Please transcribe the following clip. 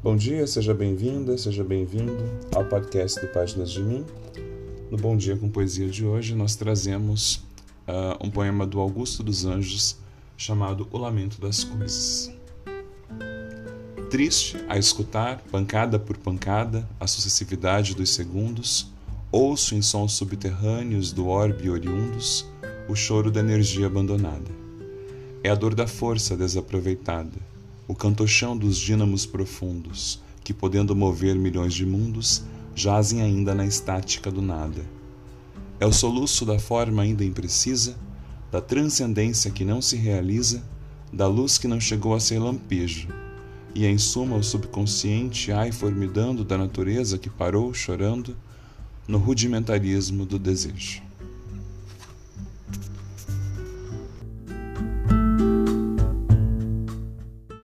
Bom dia, seja bem-vinda, seja bem-vindo ao podcast do Páginas de Mim. No Bom Dia com Poesia de hoje, nós trazemos uh, um poema do Augusto dos Anjos chamado O Lamento das Coisas. Triste a escutar, pancada por pancada, a sucessividade dos segundos, ouço em sons subterrâneos do orbe oriundos o choro da energia abandonada. É a dor da força desaproveitada o cantochão dos dínamos profundos, que, podendo mover milhões de mundos, jazem ainda na estática do nada. É o soluço da forma ainda imprecisa, da transcendência que não se realiza, da luz que não chegou a ser lampejo, e em suma o subconsciente ai formidando da natureza que parou chorando no rudimentarismo do desejo.